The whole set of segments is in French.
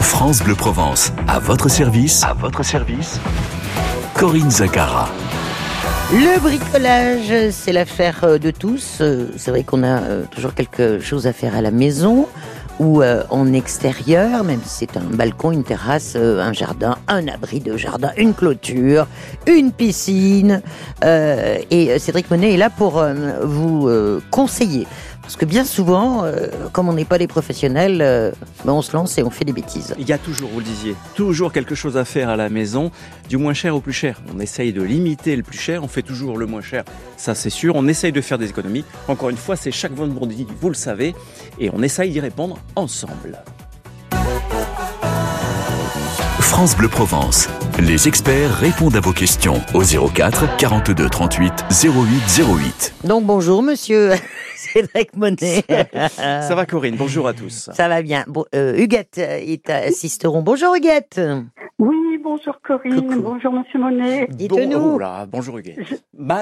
France Bleu Provence, à votre service. À votre service. Corinne Zacara. Le bricolage, c'est l'affaire euh, de tous. Euh, C'est vrai qu'on a euh, toujours quelque chose à faire à la maison ou en extérieur, même si c'est un balcon, une terrasse, un jardin, un abri de jardin, une clôture, une piscine. Et Cédric Monet est là pour vous conseiller. Parce que bien souvent, euh, comme on n'est pas des professionnels, euh, ben, on se lance et on fait des bêtises. Il y a toujours, vous le disiez, toujours quelque chose à faire à la maison, du moins cher au plus cher. On essaye de limiter le plus cher, on fait toujours le moins cher, ça c'est sûr. On essaye de faire des économies. Encore une fois, c'est chaque vendredi, vous le savez, et on essaye d'y répondre ensemble. France Bleu Provence. Les experts répondent à vos questions au 04 42 38 08 08. Donc bonjour monsieur Cédric Monet. Ça va Corinne, bonjour à tous. Ça va bien. Bon, euh, Huguette est assisteront. Bonjour Huguette. Oui, bonjour Corinne, Coucou. bonjour Monsieur Monet. Dites-nous. Bon, oh bonjour Hugues. Je-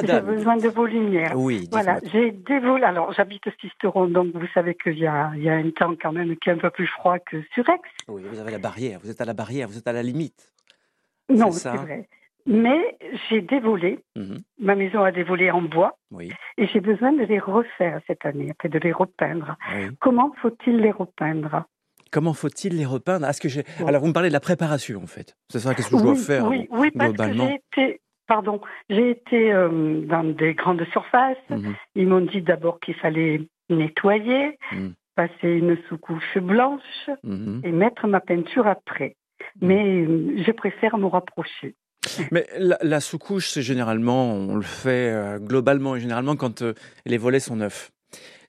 J'ai besoin de vos lumières. Oui. Voilà, j'ai dévolé. Alors, j'habite au Sisteron, donc vous savez qu'il y a, il y a un temps quand même qui est un peu plus froid que sur Aix. Oui, vous avez la barrière, vous êtes à la barrière, vous êtes à la limite. Non, C'est vrai. Mais j'ai dévolé. Mhm, Ma maison a dévolé en bois Oui, et j'ai besoin de les refaire cette année, de les repeindre. oui. Comment faut-il les repeindre? Comment faut-il les repeindre? Est-ce que j'ai. Alors vous me parlez de la préparation en fait. C'est ça qu'est-ce que je dois faire oui, oui, parce que j'ai été, pardon, j'ai été euh, dans des grandes surfaces. Mhm, Ils m'ont dit d'abord qu'il fallait nettoyer, Mhm. passer une sous-couche blanche et mettre ma peinture après. Mais euh, je préfère me rapprocher. Mais la, la sous-couche, c'est généralement, on le fait euh, globalement et généralement quand euh, les volets sont neufs.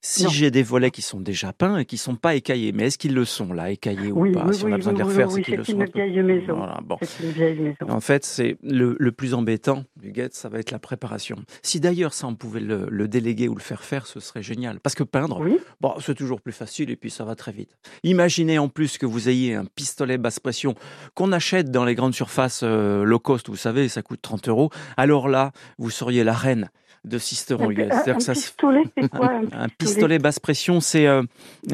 Si j'ai des volets qui sont déjà peints et qui sont pas écaillés, mais est-ce qu'ils le sont là, écaillés Oui, ou pas? oui, Si on a besoin de les refaire, c'est qu'ils le sont. une vieille maison. Voilà, bon. C'est une vieille maison. En fait, c'est le, le plus embêtant, Huguette, ça va être la préparation. Si d'ailleurs ça, on pouvait le, le déléguer ou le faire faire, ce serait génial. Parce que peindre, Oui, Bon, c'est toujours plus facile et puis ça va très vite. Imaginez en plus que vous ayez un pistolet basse pression qu'on achète dans les grandes surfaces euh, low cost, vous savez, ça coûte 30 euros. Alors là, vous seriez la reine de Sisteron. un, un- ça se- pistolet, c'est quoi un un pistolet? basse pression, c'est euh,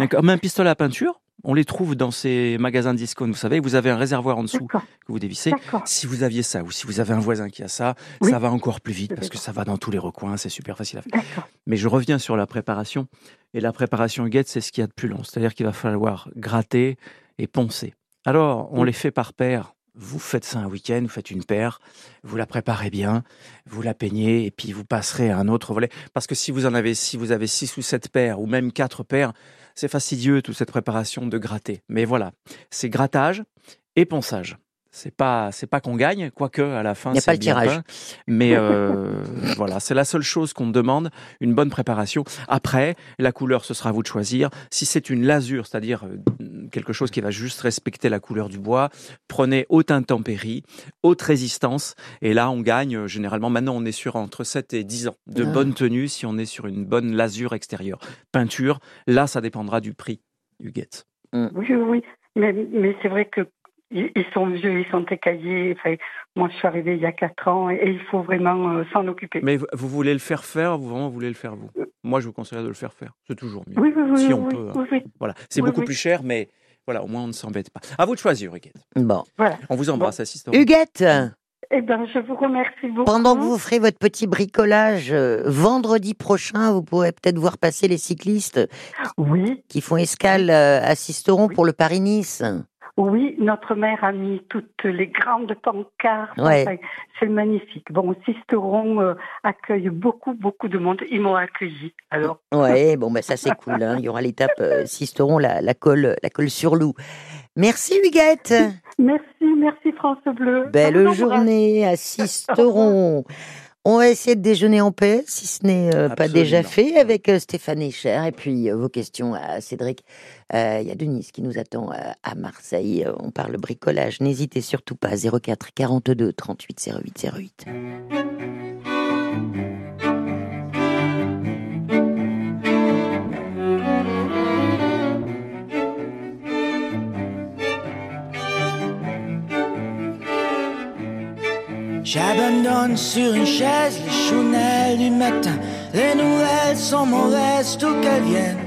comme un pistolet à peinture. On les trouve dans ces magasins de discount, vous savez, vous avez un réservoir en dessous que vous dévissez. Si vous aviez ça, ou si vous avez un voisin qui a ça, Oui. ça va encore plus vite parce que ça va dans tous les recoins, c'est super facile à faire. Mais je reviens sur la préparation. Et la préparation guette, c'est ce qu'il y a de plus long. C'est-à-dire qu'il va falloir gratter et poncer. Alors, on Oui. les fait par paire. Vous faites ça un week-end, vous faites une paire, vous la préparez bien, vous la peignez et puis vous passerez à un autre volet. Parce que si vous en avez, si vous avez six ou sept paires ou même quatre paires, c'est fastidieux toute cette préparation de gratter. Mais voilà, c'est grattage et ponçage. C'est pas, c'est pas qu'on gagne, quoique à la fin Il y a c'est pas le bien tirage. peint. Mais euh, voilà, c'est la seule chose qu'on demande, une bonne préparation. Après, la couleur, ce sera à vous de choisir. Si c'est une lasure, c'est-à-dire euh, quelque chose qui va juste respecter la couleur du bois, prenez haute intempérie, haute résistance. Et là, on gagne euh, généralement. Maintenant, on est sur entre 7 et 10 ans de Ah. bonne tenue si on est sur une bonne lasure extérieure. Peinture, là, ça dépendra du prix, Huguette. Oui, oui, oui. Mais, mais c'est vrai que ils ils sont vieux, ils sont écaillés. Enfin, moi, je suis arrivée il y a quatre ans et, et il faut vraiment euh, s'en occuper. Mais vous- vous voulez le faire faire, vous vraiment voulez le faire vous? Moi, je vous conseillerais de le faire faire. C'est toujours mieux. Oui, oui, oui, Si oui, on oui, peut, hein. oui. Voilà, c'est Oui, beaucoup oui. plus cher, mais voilà, au moins on ne s'embête pas. À vous de choisir, Huguette. Bon. Voilà. On vous embrasse, assistant. Huguette, Eh bien, je vous remercie beaucoup. pendant que vous ferez votre petit bricolage, euh, vendredi prochain, vous pourrez peut-être voir passer les cyclistes Oui, qui font escale euh, à Sisteron Oui. pour le Paris-Nice. Oui, notre mère a mis toutes les grandes pancartes. Ouais. Enfin, c'est magnifique. Bon, Sisteron euh, accueille beaucoup, beaucoup de monde. Ils m'ont accueilli. Alors, Ouais, bon, bah, ça c'est cool. hein. Il y aura l'étape euh, Sisteron, la, la colle, la colle sur loup. Merci Huguette. merci, merci France Bleu. Belle journée à Sisteron. On va essayer de déjeuner en paix, si ce n'est euh, pas déjà fait, avec euh, Stéphane Echer. Et puis euh, vos questions à Cédric. Euh, Il y a Denise qui nous attend euh, à Marseille. Euh, On parle bricolage. N'hésitez surtout pas. 04 42 38 08 08. J'abandonne sur une chaise les chounelles du matin. Les nouvelles sont mauvaises, tout qu'elles viennent.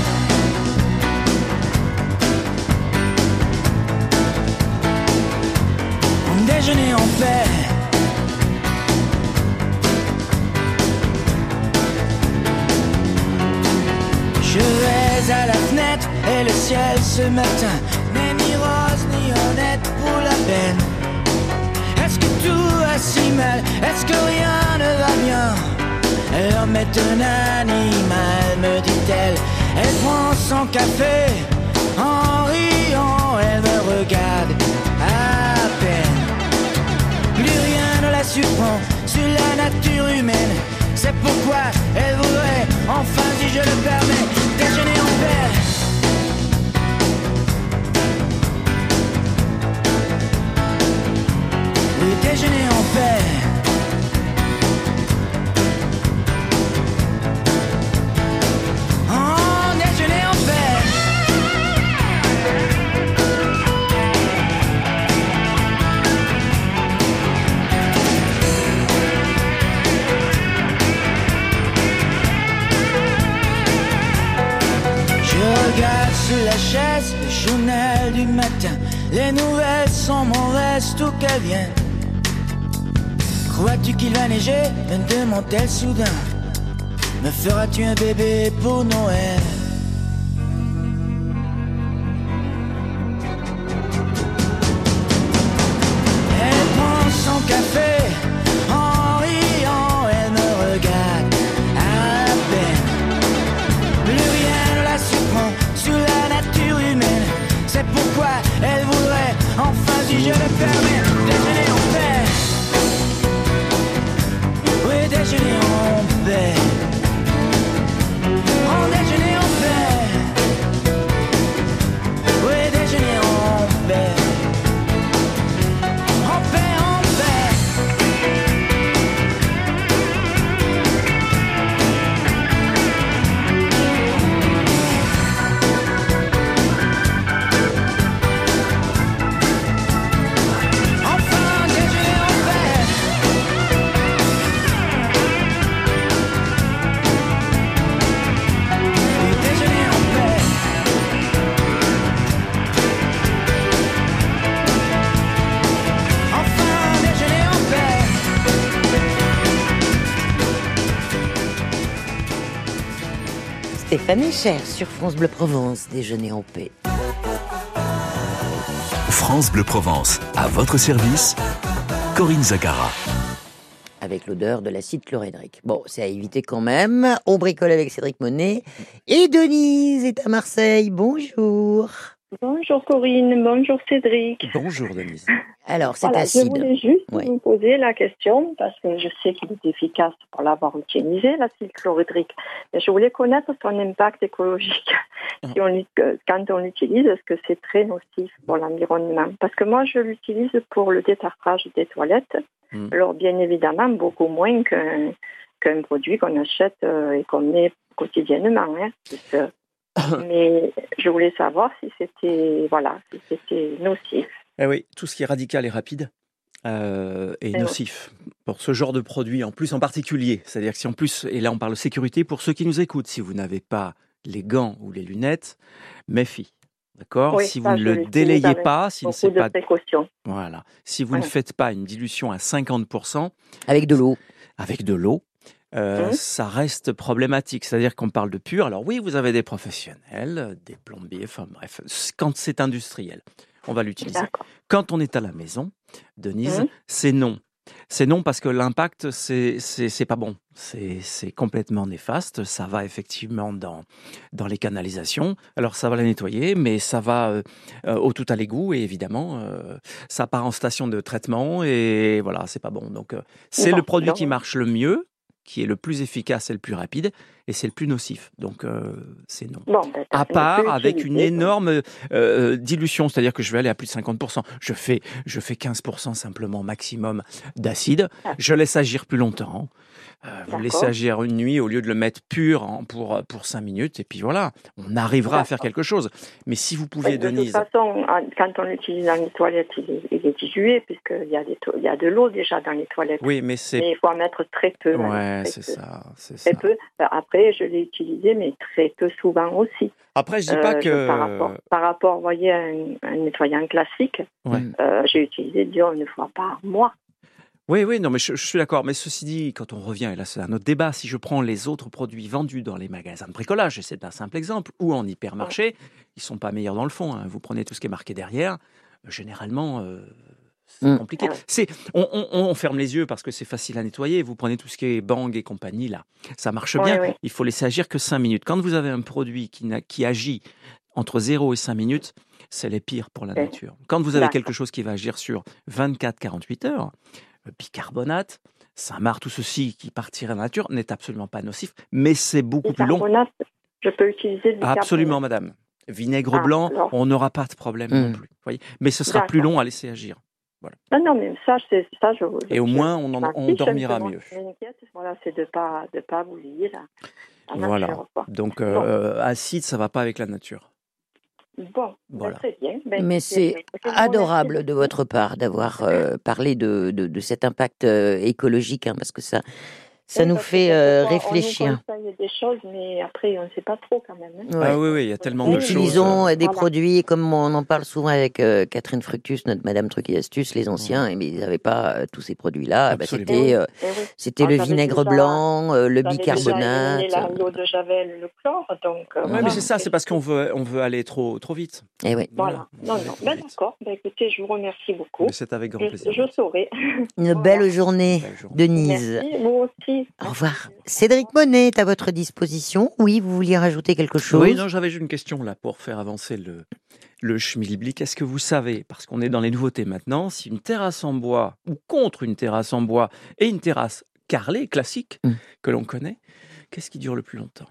Déjeuner en paix. Je vais à la fenêtre et le ciel ce matin n'est ni rose ni honnête pour la peine. Est-ce que tout va si mal? Est-ce que rien ne va bien? L'homme est un animal, me dit-elle. Elle prend son café en riant, elle me regarde sur la nature humaine. C'est pourquoi elle voudrait, enfin si je le permets, déjeuner en paix. Oui, déjeuner en paix. La le journal du matin. Les nouvelles sont mauvaises, tout qu'elles viennent. Crois-tu qu'il va neiger? Me demande-t-elle soudain. Me feras-tu un bébé pour Noël? Stéphane Echer sur France Bleu Provence, déjeuner en paix. France Bleu Provence, à votre service, Corinne Zagara. Avec l'odeur de l'acide chlorhydrique. Bon, c'est à éviter quand même. On bricole avec Cédric Monet. Et Denise est à Marseille. Bonjour. Bonjour Corinne, bonjour Cédric. Bonjour Denise. Alors, c'est Voilà, je acide. voulais juste vous poser la question, parce que je sais qu'il est efficace pour l'avoir utilisé, l'acide chlorhydrique. Mais je voulais connaître son impact écologique. Si on, l'ut- que- quand on l'utilise, est-ce que c'est très nocif pour l'environnement? Parce que moi, je l'utilise pour le détartrage des toilettes. Mm. Alors, bien évidemment, beaucoup moins qu'un qu'un produit qu'on achète euh, et qu'on met quotidiennement. hein. Mais je voulais savoir si c'était voilà, si c'était nocif. Eh oui, tout ce qui est radical et rapide euh, est vrai. nocif pour ce genre de produit, en plus en particulier. C'est-à-dire que si en plus, et là on parle de sécurité, pour ceux qui nous écoutent, si vous n'avez pas les gants ou les lunettes, méfie. D'accord? Oui, Si vous ne le délayez pas, si Beaucoup c'est de pas précautions. voilà, si vous ne faites pas une dilution à 50% Avec de l'eau. avec de l'eau, euh, Mhm. ça reste problématique. C'est-à-dire qu'on parle de pur. Alors oui, vous avez des professionnels, des plombiers, enfin bref, quand c'est industriel, on va l'utiliser. Quand on est à la maison, Denise, Mhm. c'est non. C'est non parce que l'impact, c'est pas bon. C'est complètement néfaste. Ça va effectivement dans dans les canalisations. Alors ça va la nettoyer, mais ça va euh, euh, au tout à l'égout et évidemment euh, ça part en station de traitement et voilà, c'est pas bon. Donc euh, c'est le produit qui marche le mieux, qui est le plus efficace et le plus rapide, et c'est le plus nocif. Donc euh, c'est non. Bon, ben, À part avec une énorme euh, dilution, c'est-à-dire que je vais aller à plus de 50%. Je fais, je fais 15% simplement maximum d'acide. Ah. Je laisse agir plus longtemps. Euh, vous laissez agir une nuit au lieu de le mettre pur pour, pour 5 minutes. Et puis voilà, on arrivera à faire quelque chose. Mais si vous pouviez, de Denise... toute façon, quand on l'utilise dans les toilettes, il est, il est dilué, puisqu'il y, a des to- il y a de l'eau déjà dans les toilettes. Oui, mais c'est... Mais il faut en mettre très peu. Ouais, hein, très c'est ça, Très ça. peu. Euh, Je l'ai utilisé, mais très peu souvent aussi. Après, je dis pas Euh, que... par, rapport, par rapport, vous voyez, à un, un nettoyant classique, Ouais. euh, j'ai utilisé, disons, une fois par mois. Oui, oui, non, mais je, je suis d'accord. Mais ceci dit, quand on revient, et là c'est un autre débat, si je prends les autres produits vendus dans les magasins de bricolage, et c'est un simple exemple, ou en hypermarché, ils sont pas meilleurs dans le fond. hein. Vous prenez tout ce qui est marqué derrière, euh, généralement, euh, c'est Mm. compliqué. Ah. C'est, on, on- on ferme les yeux parce que c'est facile à nettoyer. Vous prenez tout ce qui est Bang et compagnie, là, ça marche bien. Il faut laisser agir que 5 minutes. Quand vous avez un produit qui, agit entre 0 et 5 minutes, c'est les pires pour la nature. Quand vous avez quelque chose qui va agir sur 24-48 heures, le bicarbonate, Saint-Marc, tout ceci qui partirait dans la nature n'est absolument pas nocif, mais c'est beaucoup plus long. Bicarbonate, je peux utiliser du. Absolument, madame. Vinaigre Ah, blanc, alors. on n'aura pas de problème non Mm. plus. voyez mais ce sera plus long à laisser agir. Non, non, mais ça, c'est ça, je Et au je- moins, on, en- on dormira mieux. Voilà, c'est de pas de pas bousiller la, la Voilà. nature. Donc, euh, acide, ça va pas avec la nature. Bon, Voilà. très bien. Ben, Mais c'est je adorable de votre part d'avoir euh, parlé de, de, de cet impact euh, écologique, hein, parce que ça, ça Oui, nous fait euh, réfléchir. On nous conseille des choses, mais après, on ne sait pas trop quand même. hein. Ouais. Ah oui, oui, il y a tellement Oui, de choses. Utilisons euh, des Voilà. produits, comme on en parle souvent avec euh, Catherine Fructus, notre Madame Truc et Astuce, les anciens, et mais ils n'avaient pas euh, tous ces produits-là. Bah, c'était euh, Eh oui. c'était Ah, le vinaigre déjà- blanc, euh, le bicarbonate. l'eau de javel, le chlore, donc. euh, Oui, voilà. mais c'est ça, c'est parce qu'on veut, on veut aller trop, trop vite. Eh oui. Voilà. on Non, non. Ben, d'accord. Ben, écoutez, je vous remercie beaucoup. C'est avec grand plaisir. Je, je saurai. Une belle journée. Denise. Merci, vous aussi. Au revoir. Cédric Monet est à votre disposition. Oui, vous vouliez rajouter quelque chose? Oui, non, j'avais juste une question là pour faire avancer le, le schmilblick. Est-ce que vous savez, parce qu'on est dans les nouveautés maintenant, si une terrasse en bois ou contre une terrasse en bois et une terrasse carrelée classique Mm. que l'on connaît, qu'est-ce qui dure le plus longtemps?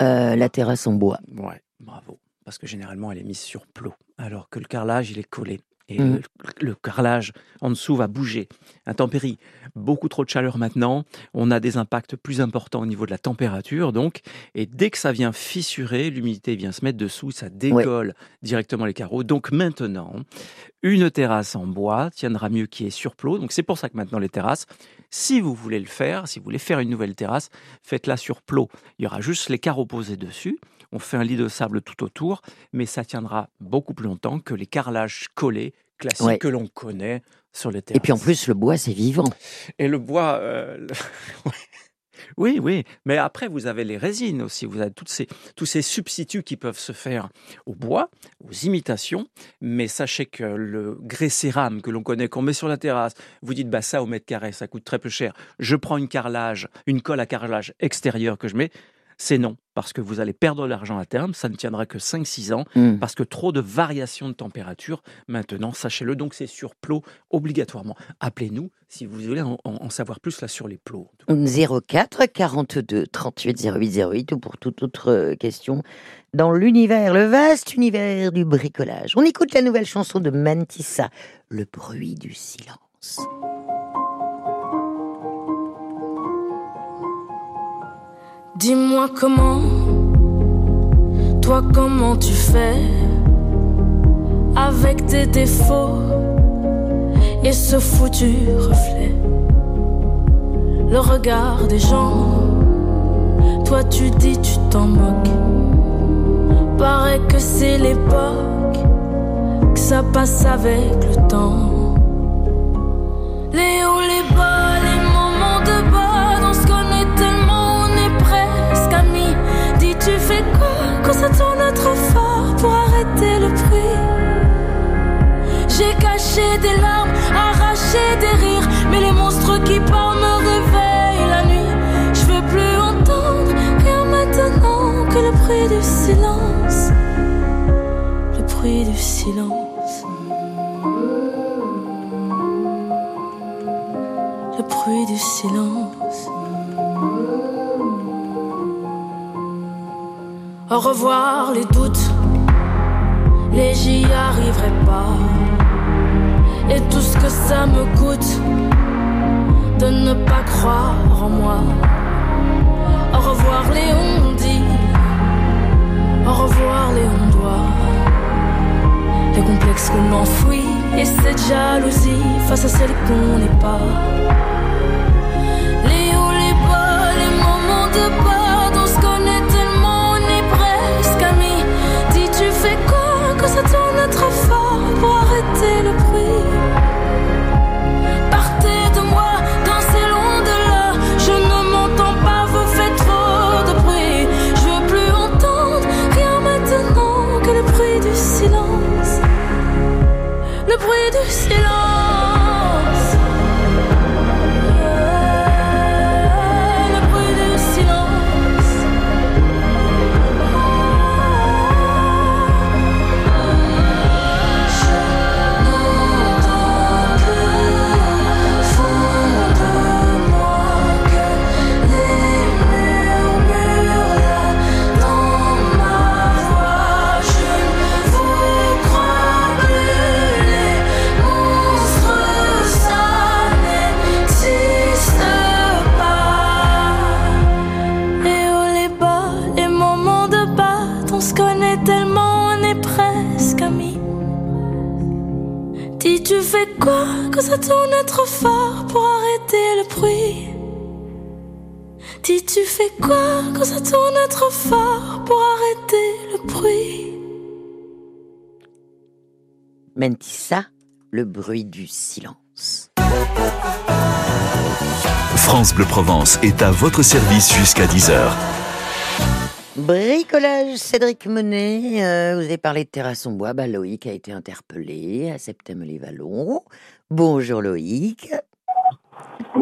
Euh, La terrasse en bois. Ouais, bravo. Parce que généralement, elle est mise sur plot, alors que le carrelage, il est collé. Et Mm. le, le carrelage en dessous va bouger. Intempérie, beaucoup trop de chaleur maintenant. On a des impacts plus importants au niveau de la température, donc. Et dès que ça vient fissurer, l'humidité vient se mettre dessous, ça décolle directement les carreaux. Donc maintenant, une terrasse en bois tiendra mieux qui est sur plot. Donc c'est pour ça que maintenant les terrasses, si vous voulez le faire, si vous voulez faire une nouvelle terrasse, faites-la sur plot. Il y aura juste les carreaux posés dessus. On fait un lit de sable tout autour, mais ça tiendra beaucoup plus longtemps que les carrelages collés classiques Ouais. que l'on connaît sur les terrasses. Et puis en plus, le bois, c'est vivant. Et le bois. euh, oui, oui. Mais après, vous avez les résines aussi. Vous avez toutes ces, tous ces substituts qui peuvent se faire au bois, aux imitations. Mais sachez que le grès cérame que l'on connaît, qu'on met sur la terrasse, vous dites, bah ça au mètre carré, ça coûte très peu cher. Je prends une carrelage, une colle à carrelage extérieure que je mets. C'est non, parce que vous allez perdre de l'argent à terme, ça ne tiendra que 5-6 ans, Mm. parce que trop de variations de température, maintenant, sachez-le, donc c'est sur plot obligatoirement. Appelez-nous si vous voulez en, savoir plus là sur les plots. 04 42 38 08 08 ou pour toute autre euh, question dans l'univers, le vaste univers du bricolage. On écoute la nouvelle chanson de Mantissa, Le bruit du silence. Dis-moi comment, toi comment tu fais avec tes défauts et ce foutu reflet. Le regard des gens, toi tu dis tu t'en moques. Paraît que c'est l'époque, que ça passe avec le temps. Les hauts, les bas, les moments de bas, tu fais quoi quand ça tourne trop fort pour arrêter le bruit? J'ai caché des larmes, arraché des rires, mais les monstres qui parlent me réveillent la nuit. Je veux plus entendre rien maintenant que le bruit du silence. Le bruit du silence. Le bruit du silence. Au revoir les doutes, les j'y arriverai pas. Et tout ce que ça me coûte de ne pas croire en moi. Au revoir les au revoir les on doit. Les complexes qu'on enfouit et cette jalousie face à celle qu'on n'est pas. Le bruit du silence. France Bleu Provence est à votre service jusqu'à 10h. Bricolage, Cédric Monet, euh, vous avez parlé de terrasse en bois. Bah, Loïc a été interpellé à Septem-les-Vallons. Bonjour Loïc.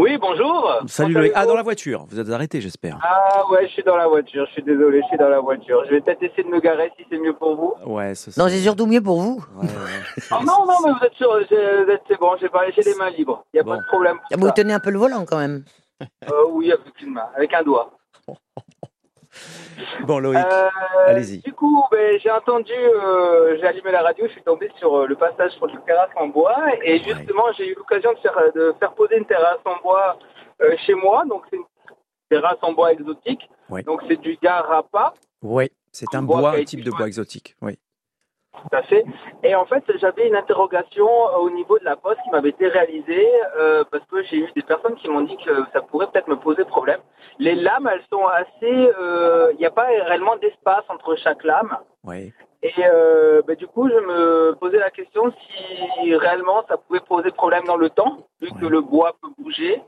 Oui, bonjour. Salut Loïc. Ah, dans la voiture. Vous êtes arrêté, j'espère. Ah ouais, je suis dans la voiture, je suis désolé, je suis dans la voiture. Je vais peut-être essayer de me garer si c'est mieux pour vous. Ouais, ce Non, c'est surtout mieux pour vous. Ouais, ouais. Ah non, non, mais vous êtes sûr, vous êtes- c'est bon, j'ai pas j'ai les mains libres. Il n'y a Bon. pas de problème. pour Ah, Vous ça. tenez un peu le volant quand même. Euh, oui, avec une main, avec un doigt. Bon, Loïc, Euh, allez-y. Du coup, ben, j'ai entendu, euh, j'ai allumé la radio, je suis tombé sur euh, le passage pour une terrasse en bois et justement, j'ai eu l'occasion de faire, de faire poser une terrasse en bois euh, chez moi. Donc, c'est une terrasse en bois exotique. Donc, c'est du garapa. Oui, c'est un Bois bois, un type de bois exotique. Oui. Tout à fait. Et en fait, j'avais une interrogation au niveau de la poste qui m'avait été réalisée euh, parce que j'ai eu des personnes qui m'ont dit que ça pourrait peut-être me poser problème. Les lames, elles sont assez. euh, Il n'y a pas réellement d'espace entre chaque lame. Oui. Et euh, bah, du coup, je me posais la question si réellement ça pouvait poser problème dans le temps, vu que le bois peut bouger,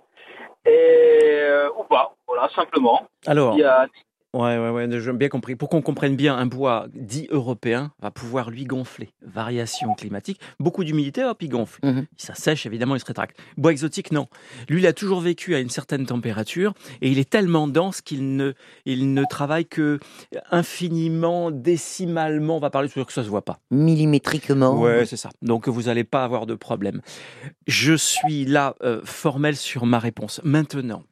et euh, ou pas. Voilà, simplement. Alors, Il y a ouais, ouais, ouais, j'ai bien compris. Pour qu'on comprenne bien, un bois dit européen va pouvoir lui gonfler. Variation climatique, beaucoup d'humidité, hop, il gonfle. Ça sèche, évidemment, il se rétracte. Bois exotique, non. Lui, il a toujours vécu à une certaine température et il est tellement dense qu'il ne, il ne travaille que infiniment, décimalement. On va parler sur que ça se voit pas. Millimétriquement. Ouais, c'est ça. Donc vous n'allez pas avoir de problème. Je suis là euh, formel sur ma réponse. Maintenant,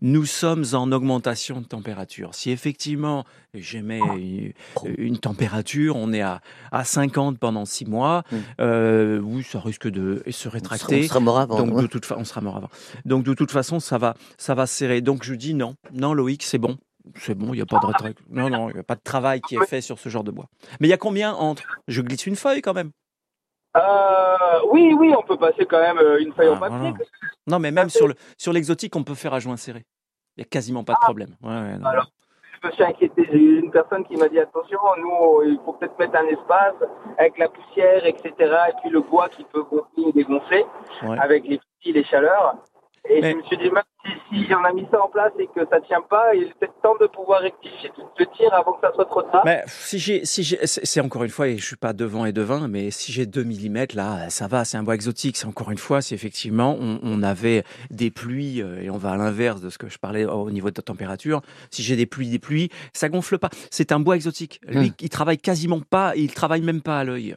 nous sommes en augmentation de température. Si effectivement j'émets une, une température, on est à, à 50 pendant 6 mois, Mm. euh, oui, ça risque de se On sera, rétracter. on sera mort avant. Donc de toute façon, on sera mort avant. Donc de toute façon, ça va, ça va serrer. Donc je dis non, non Loïc, c'est bon, c'est bon, il n'y a pas de retrait. Non, non, il n'y a pas de travail qui est fait sur ce genre de bois. Mais il y a combien entre? Je glisse une feuille quand même. Euh, oui, oui, on peut passer quand même euh, une feuille Ah, en papier. voilà. Non, mais même sur le sur l'exotique, on peut faire à joint serré. Il n'y a quasiment pas de problème. Ouais, ouais, non. Alors, je me suis inquiété. J'ai eu une personne qui m'a dit attention, nous, il faut peut-être mettre un espace avec la poussière, etc. Et puis le bois qui peut gonfler et dégonfler Ouais. avec les fils, les chaleurs. Et Mais- je me suis dit, même si, si on a mis ça en place et que ça tient pas, il est peut-être temps de pouvoir rectifier tout le tir avant que ça soit trop tard. Mais si j'ai, si j'ai, c'est encore une fois, et je suis pas devant et devin, mais si j'ai 2 mm là, ça va, c'est un bois exotique. C'est encore une fois, si effectivement on, on avait des pluies, euh, et on va à l'inverse de ce que je parlais au niveau de la température, si j'ai des pluies, des pluies, ça gonfle pas. C'est un bois exotique. Lui, Hmm. il travaille quasiment pas, il travaille même pas à l'œil.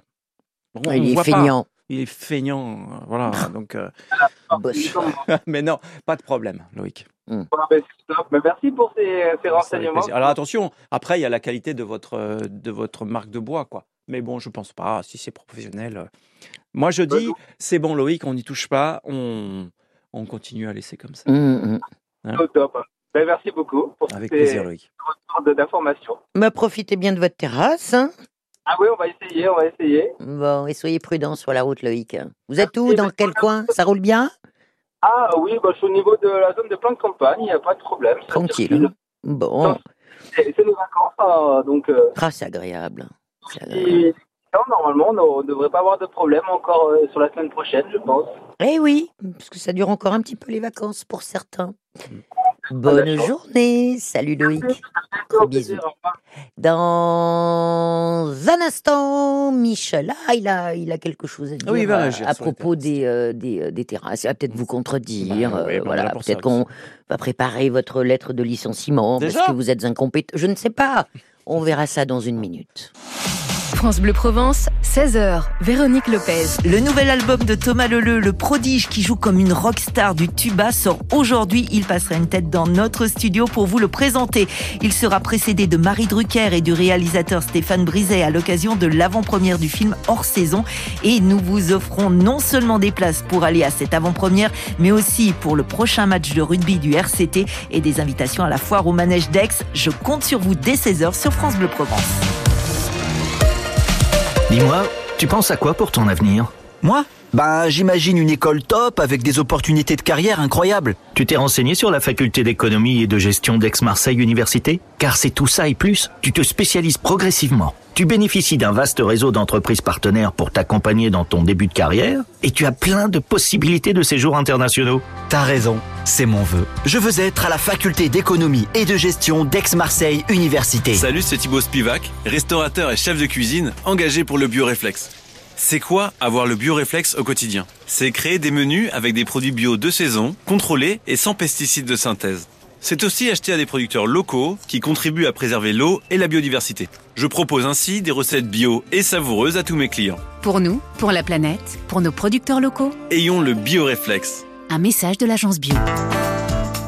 Bon, il on est pas. feignant. Il est feignant, euh, voilà. donc, euh, Mais non, pas de problème, Loïc. C'est top. Mais merci pour ces, renseignements. plaisir. Alors attention, après, il y a la qualité de votre, euh, de votre marque de bois, quoi. Mais bon, je pense pas, si c'est professionnel. euh. Moi, je dis, c'est bon, Loïc, on n'y touche pas, on, on continue à laisser comme ça. Hum, hum. Au top. Ben, merci beaucoup pour Avec ces plaisir, Loïc. d'informations. Bah, profitez bien de votre terrasse. hein. Ah oui, on va essayer, on va essayer. Bon, et soyez prudents sur la route, Loïc. Vous êtes où Dans quel coin Ça roule bien? Ah oui, bah, je suis au niveau de la zone de plan de campagne, il n'y a pas de problème. ça Tranquille. circule. Bon, C'est nos vacances, hein, donc euh, ah, c'est agréable. Non, normalement, on ne devrait pas avoir de problème encore euh, sur la semaine prochaine, je pense. Eh oui, parce que ça dure encore un petit peu les vacances pour certains. Bonne d'accord. journée. Salut Loïc. Bisous. Dans un instant, Michel, ah, il a, il a quelque chose à dire Oui, va à- propos des, euh, des, euh, des terrasses. Il va peut-être vous contredire. Bah oui, euh, bah, voilà, peut-être qu'on va préparer votre lettre de licenciement Déjà parce que vous êtes incompétent. Je ne sais pas. On verra ça dans une minute. France Bleu Provence, 16h, Véronique Lopez. Le nouvel album de Thomas Leleu, le prodige qui joue comme une rockstar du tuba, sort aujourd'hui. Il passera une tête dans notre studio pour vous le présenter. Il sera précédé de Marie Drucker et du réalisateur Stéphane Brizet à l'occasion de l'avant-première du film hors saison. Et nous vous offrons non seulement des places pour aller à cette avant-première, mais aussi pour le prochain match de rugby du RCT et des invitations à la foire au manège d'Aix. Je compte sur vous dès 16h sur France Bleu Provence. Dis-moi, tu penses à quoi pour ton avenir? Moi? Ben, j'imagine une école top avec des opportunités de carrière incroyables. Tu t'es renseigné sur la faculté d'économie et de gestion d'Aix-Marseille Université? Car c'est tout ça et plus. Tu te spécialises progressivement. Tu bénéficies d'un vaste réseau d'entreprises partenaires pour t'accompagner dans ton début de carrière et tu as plein de possibilités de séjours internationaux. T'as raison, c'est mon vœu. Je veux être à la faculté d'économie et de gestion d'Aix-Marseille Université. Salut, c'est Thibaut Spivak, restaurateur et chef de cuisine engagé pour le Bioréflexe. C'est quoi avoir le Bioréflexe au quotidien? C'est créer des menus avec des produits bio de saison, contrôlés et sans pesticides de synthèse. C'est aussi acheter à des producteurs locaux qui contribuent à préserver l'eau et la biodiversité. Je propose ainsi des recettes bio et savoureuses à tous mes clients. Pour nous, pour la planète, pour nos producteurs locaux, Ayons le Bioréflexe. un message de l'agence Bio.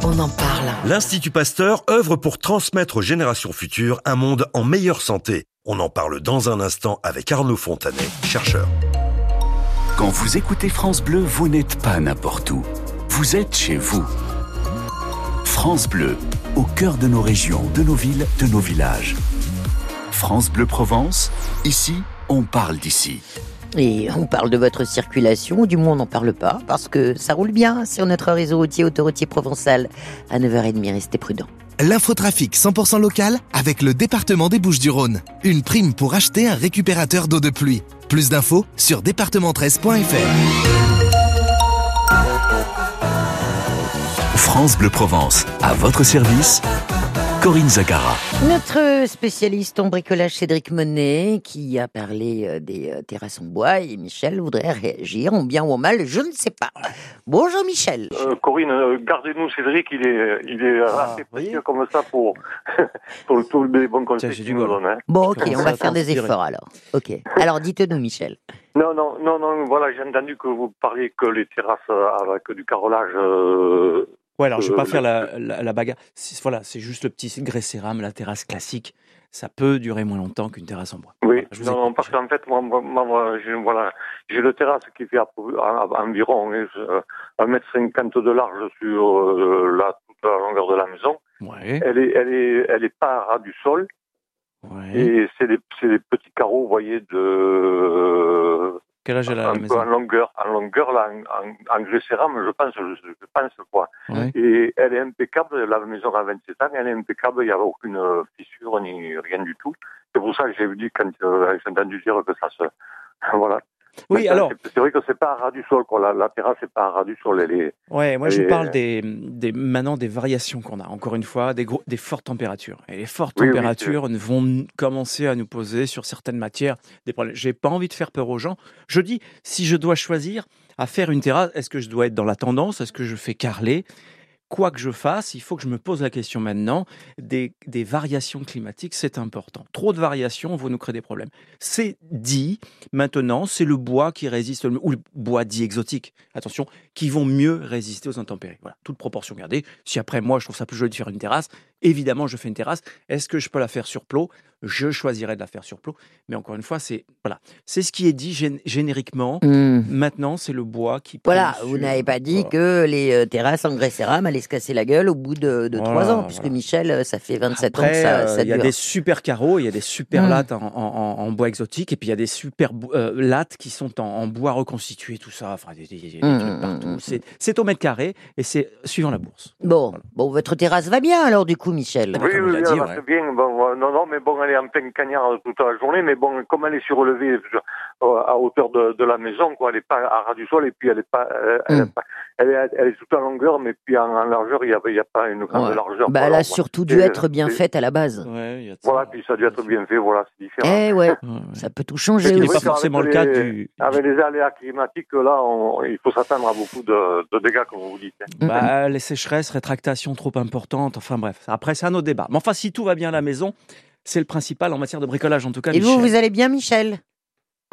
On en parle. L'Institut Pasteur œuvre pour transmettre aux générations futures un monde en meilleure santé. On en parle dans un instant avec Arnaud Fontanet, chercheur. Quand vous écoutez France Bleu, vous n'êtes pas n'importe où. Vous êtes chez vous. France Bleu, au cœur de nos régions, de nos villes, de nos villages. France Bleu Provence, ici, on parle d'ici. Et on parle de votre circulation, ou du moins on n'en parle pas, parce que ça roule bien sur notre réseau routier autoroutier provençal. À 9h30, restez prudents. L'infotrafic 100% local avec le département des Bouches-du-Rhône. Une prime pour acheter un récupérateur d'eau de pluie. Plus d'infos sur département13.fr. France Bleu Provence, à votre service, Corinne Zagara. Notre spécialiste en bricolage Cédric Monet, qui a parlé euh, des euh, terrasses en bois, et Michel voudrait réagir, en bien ou en mal, je ne sais pas. Bonjour Michel. Euh, Corinne, gardez-nous Cédric, il est, il est assez précieux comme ça pour, pour tous les bons conseils qu'il nous donne. hein. Bon, ok, on va faire des efforts alors. Ok. Alors dites-nous Michel. Non, non, non, non, voilà, j'ai entendu que vous parliez que les terrasses avec du carrelage. euh, Ouais, alors je vais euh, pas faire la, la, la bagarre. C'est- Voilà, c'est juste le petit grès-cérame, la terrasse classique. Ça peut durer moins longtemps qu'une terrasse en bois. Oui, non, non, parce qu'en fait, moi, moi, j'ai voilà, j'ai le terrasse qui fait à peu- à- à environ euh, 1m50 de large sur euh, la, toute la longueur de la maison. Ouais. Elle est, elle est, elle est pas à ras du sol. Et c'est des, c'est des petits carreaux, vous voyez, de Quel âge elle a un la maison? en longueur, en longueur là, en, en, en je pense, je, je pense quoi. Et elle est impeccable, la maison a 27 ans, elle est impeccable, il n'y a aucune fissure ni rien du tout. C'est pour ça que j'ai dit quand euh, j'ai entendu dire que ça se, voilà. Oui, alors- c'est- vrai que c'est pas à ras du sol, quoi. La, la terrasse c'est pas à ras du sol, elle est. Ouais, moi je vous parle des, des, maintenant des variations qu'on a. Encore une fois, des, gros, des fortes températures. Et les fortes Oui, oui, températures vont commencer à nous poser sur certaines matières des problèmes. J'ai pas envie de faire peur aux gens. Je dis, si je dois choisir à faire une terrasse, est-ce que je dois être dans la tendance? Est-ce que je fais carrelé? Quoi que je fasse, il faut que je me pose la question maintenant des, variations climatiques, c'est important. Trop de variations vont nous créer des problèmes. C'est dit, maintenant, c'est le bois qui résiste, ou le bois dit exotique, attention, qui vont mieux résister aux intempéries. Voilà, toute proportion gardée. Si après, moi, je trouve ça plus joli de faire une terrasse, évidemment, je fais une terrasse. Est-ce que je peux la faire sur plot? Je choisirais de la faire sur plot. Mais encore une fois, c'est voilà, c'est ce qui est dit gén- génériquement. Hmm. Maintenant, c'est le bois qui. Voilà, vous n'avez pas dit que les euh, terrasses en grès allaient se casser la gueule au bout de, de trois Voilà, ans, puisque Michel, euh, ça fait 27 ans que Après, ça, euh, ça il y a des super carreaux, il y a des super Mm. lattes en, en- en- en bois exotique, et puis il y a des super euh, lattes qui sont en, bois reconstitué, tout ça. Enfin, des, des- des trucs mm, partout. C'est- C'est au mètre carré et c'est suivant la bourse. Bon, bon, votre terrasse va bien alors du coup, Michel. Oui, oui, l'a oui, dit, elle va ouais. très bien. Bon, euh, non, non, mais bon, elle est en pleine cagnard toute la journée, mais bon, comme elle est surélevée euh, à hauteur de, de la maison, quoi, elle n'est pas à ras du sol, et puis elle est pas, euh, elle, est pas- elle est, elle est toute en longueur, mais puis en, en largeur, il n'y a, il y a pas une grande Ouais. largeur. Bah, elle a surtout dû être bien faite à la base. Voilà, puis ça a dû être bien fait, voilà, c'est différent. Eh ouais, ça peut tout changer C'est aussi. vrai qu'avec les- Avec les aléas climatiques, là, on- il faut s'attendre à beaucoup de, de dégâts, comme vous dites. hein. Bah, les sécheresses, rétractation trop importante, enfin bref. Après, c'est un autre débat. Mais enfin, si tout va bien à la maison, c'est le principal en matière de bricolage, en tout cas. Et vous, vous allez bien, Michel?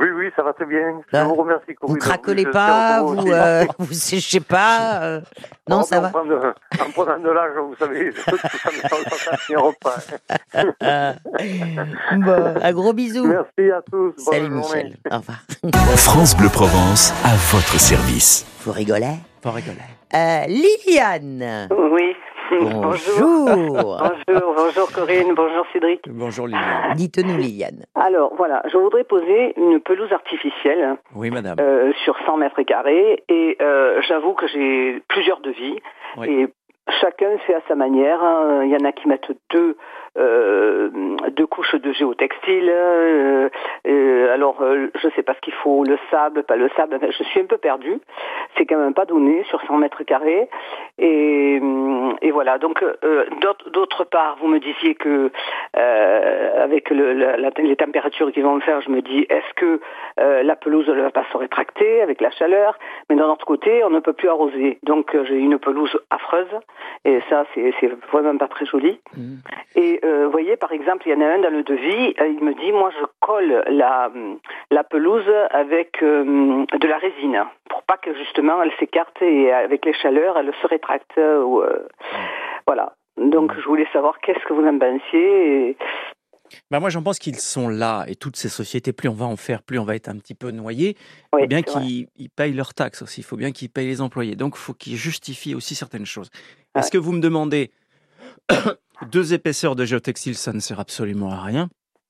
Oui, oui, ça va très bien. Je vous remercie, Vous craquelez pas, vous vous, euh, vous séchez pas euh, Non, Oh, ça mais va en prenant de- En prenant de l'âge, vous savez, tout ça ne ça finira pas. Bon, un gros bisou. Merci à tous. bonne Salut journée. Michel. Au revoir. France Bleu Provence à votre service. Vous rigolez? Faut rigoler. Euh, Liliane. Oui. Bonjour. bonjour, bonjour Corinne, bonjour Cédric. Bonjour Liliane. Dites-nous, Liliane. Alors voilà, je voudrais poser une pelouse artificielle Oui, madame. euh, sur 100 mètres carrés et euh, j'avoue que j'ai plusieurs devis Oui. et chacun fait à sa manière. hein. Il y en a qui mettent deux, euh, deux couches de géotextile. euh, euh, alors euh, je sais pas ce qu'il faut, le sable, pas le sable. Je suis un peu perdue. C'est quand même pas donné sur 100 mètres carrés. Et, et voilà. Donc euh, d'autre part, vous me disiez que euh, avec le, la- la- les températures qui vont faire, je me dis est-ce que euh, la pelouse ne va pas se rétracter avec la chaleur? Mais d'un autre côté, on ne peut plus arroser. Donc j'ai une pelouse affreuse et ça c'est c'est vraiment pas très joli. Et euh, vous voyez, par exemple, il y en a un dans le devis, euh, il me dit, moi je colle la, la pelouse avec euh, de la résine pour pas que justement elle s'écarte et avec les chaleurs elle se rétracte. euh, Ou, euh, voilà. Donc je voulais savoir qu'est-ce que vous en pensiez. Et... Bah moi, j'en pense qu'ils sont là et toutes ces sociétés, plus on va en faire, plus on va être un petit peu noyé. Il faut bien qu'ils ils payent leurs taxes aussi. Il faut bien qu'ils payent les employés. Donc, il faut qu'ils justifient aussi certaines choses. Est-ce que vous me demandez deux épaisseurs de géotextile, ça ne sert absolument à rien.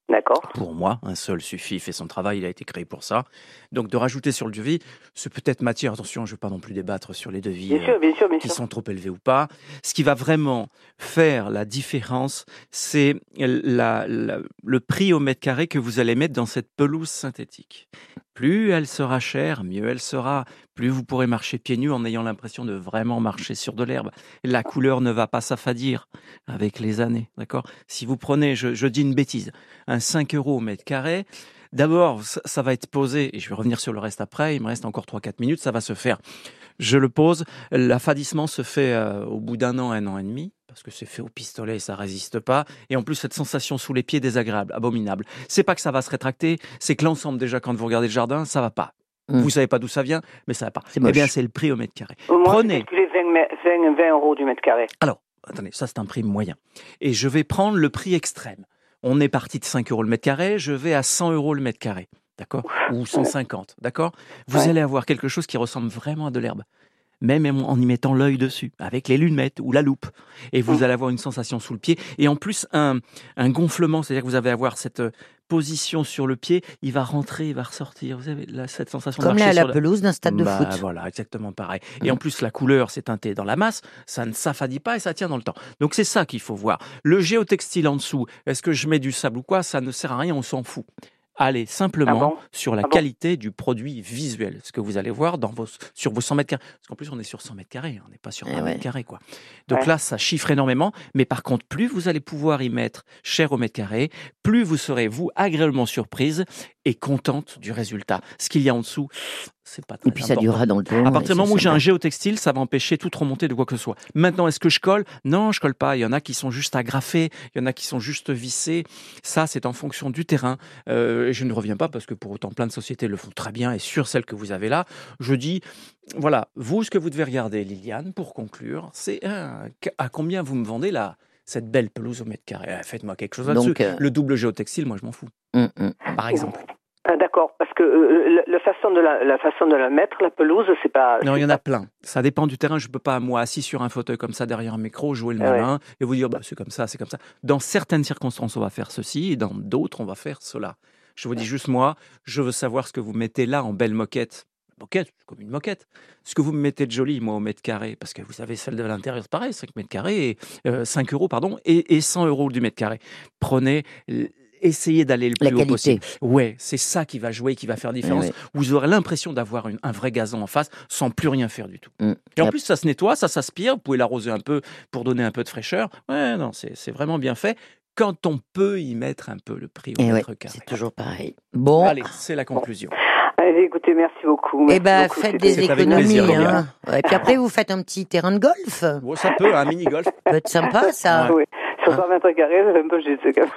D'accord. Pour moi, un seul suffit, il fait son travail, il a été créé pour ça. Donc de rajouter sur le devis, c'est peut-être matière, attention, je ne vais pas non plus débattre sur les devis Bien sûr, bien sûr, bien qui sûr. sont trop élevés ou pas. Ce qui va vraiment faire la différence, c'est la- la- le prix au mètre carré que vous allez mettre dans cette pelouse synthétique. Plus elle sera chère, mieux elle sera. Plus vous pourrez marcher pieds nus en ayant l'impression de vraiment marcher sur de l'herbe. La couleur ne va pas s'affadir avec les années, d'accord? Si vous prenez, je, dis une bêtise, un 5 euros au mètre carré, d'abord, ça, ça va être posé, et je vais revenir sur le reste après, il me reste encore 3-4 minutes, ça va se faire. Je le pose, l'affadissement se fait euh, au bout d'un an, un an et demi, parce que c'est fait au pistolet, ça résiste pas. Et en plus, cette sensation sous les pieds désagréable, abominable. C'est pas que ça va se rétracter, c'est que l'ensemble, déjà, quand vous regardez le jardin, ça va pas. Mm. Vous savez pas d'où ça vient, mais ça va pas. Eh bien, c'est le prix au mètre carré. Moi j'ai Prenez. calculé 20, me- 20, 20 euros du mètre carré. Alors, attendez, ça c'est un prix moyen. Et je vais prendre le prix extrême. On est parti de 5 euros le mètre carré, je vais à 100 euros le mètre carré. D'accord? Ou 150, d'accord? Vous Ouais. allez avoir quelque chose qui ressemble vraiment à de l'herbe. Même en y mettant l'œil dessus, avec les lunettes ou la loupe. Et vous allez avoir une sensation sous le pied. Et en plus, un, un gonflement, c'est-à-dire que vous allez avoir cette euh, position sur le pied, il va rentrer, il va ressortir. Vous avez là, cette sensation Comme de la, marcher la sur la- pelouse d'un stade de Bah, foot. Mm. Voilà, exactement pareil. Et en plus, la couleur s'est teintée dans la masse, ça ne s'affadit pas et ça tient dans le temps. Donc c'est ça qu'il faut voir. Le géotextile en dessous, est-ce que je mets du sable ou quoi? Ça ne sert à rien, on s'en fout. Allez simplement Ah bon? sur la Ah bon? qualité du produit visuel, ce que vous allez voir dans vos, sur vos 100 mètres carrés. Parce qu'en plus, on est sur 100 mètres carrés, on n'est pas sur Eh 1 ouais. mètre carré. Quoi. Donc Ouais. là, ça chiffre énormément. Mais par contre, plus vous allez pouvoir y mettre cher au mètre carré, plus vous serez, vous, agréablement surprise et contente du résultat. Ce qu'il y a en dessous, c'est pas très Et puis ça durera dans le temps. À partir du moment où j'ai un géotextile, ça va empêcher toute remontée de quoi que ce soit. Maintenant, est-ce que je colle? Non, je colle pas. Il y en a qui sont juste agrafés, il y en a qui sont juste vissés. Ça, c'est en fonction du terrain. Euh, je ne reviens pas parce que pour autant, plein de sociétés le font très bien et sur celle que vous avez là, je dis, voilà, vous, ce que vous devez regarder, Liliane, pour conclure, c'est euh, à combien vous me vendez là cette belle pelouse au mètre carré? Eh, Faites-moi quelque chose là-dessus. Euh, Le double géotextile, moi, je m'en fous. Hum, hum. Par exemple. Ah, D'accord, parce que euh, la, la façon de la, la façon de la mettre, la pelouse, c'est pas. Non, il y en a plein. Ça dépend du terrain. Je peux pas, moi, assis sur un fauteuil comme ça derrière un micro, jouer le Ah ouais. malin et vous dire, bah, c'est comme ça, c'est comme ça. Dans certaines circonstances, on va faire ceci et dans d'autres, on va faire cela. Je vous dis juste, moi, je veux savoir ce que vous mettez là en belle moquette. Moquette, comme une moquette. Ce que vous me mettez de joli, moi, au mètre carré, parce que vous savez, celle de l'intérieur, c'est pareil, 5 mètres carrés, et, euh, 5 euros, pardon, et, et 100 euros du mètre carré. Prenez, essayer d'aller le plus haut possible. Ouais, c'est ça qui va jouer, qui va faire eh différence. Vous aurez l'impression d'avoir un vrai gazon en face sans plus rien faire du tout. Mm. Et en plus, ça se nettoie, ça s'aspire. Vous pouvez l'arroser un peu pour donner un peu de fraîcheur. Ouais, non, c'est vraiment bien fait quand on peut y mettre un peu le prix au eh mètre ouais, carré. C'est toujours pareil. Bon. Allez, c'est la conclusion. Allez, écoutez, merci beaucoup. Eh ben, faites des économies. Hein. Et puis après, vous faites un petit terrain de golf. Ça peut, un mini-golf. peut être sympa, ça. Ouais. 120 mètres carrés, c'est euh, un peu juste quand même.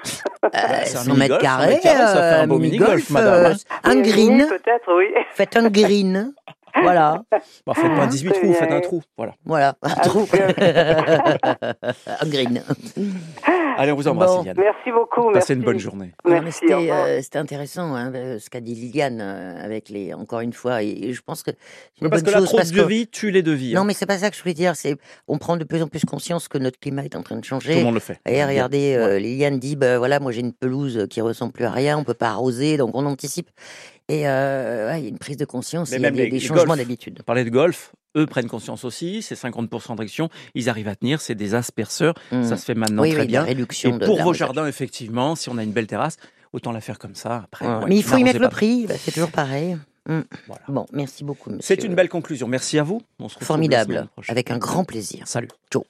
Euh, 100 mètres carrés, ça fait un beau euh, mini-golf, madame. Euh, un green. Peut-être, oui. Faites un green. Voilà. Bon, faites pas 18 trous, faites un trou. Voilà. Voilà, ah, un trou. un green. Allez, on vous embrasse, Bon. Liliane. Merci beaucoup. Passez merci. une bonne journée. Non, c'était euh, c'était intéressant hein, ce qu'a dit Liliane euh, avec les encore une fois et, et je pense que c'est une Mais parce bonne que la chose trop parce de que vie tue les devis. non hein. mais c'est pas ça que je voulais dire c'est on prend de plus en plus conscience que notre climat est en train de Tout le changer monde le fait. et regardez euh, Liliane dit bah voilà moi j'ai une pelouse qui ressemble plus à rien on peut pas arroser donc on anticipe et euh, ouais, il y a une prise de conscience Mais il y a des, les- des les changements d'habitude parlait de golf, eux prennent conscience aussi, c'est 50% de réduction, ils arrivent à tenir, c'est des asperceurs, ça se fait maintenant oui, très oui, bien. réduction Et de pour vos jardins, effectivement, si on a une belle terrasse, autant la faire comme ça. Après, Ouais, ouais, mais il faut y mettre le prix bah, c'est toujours pareil Mm. Voilà. bon merci beaucoup C'est une belle conclusion. Merci à vous. On se formidable avec un grand plaisir Salut. Ciao.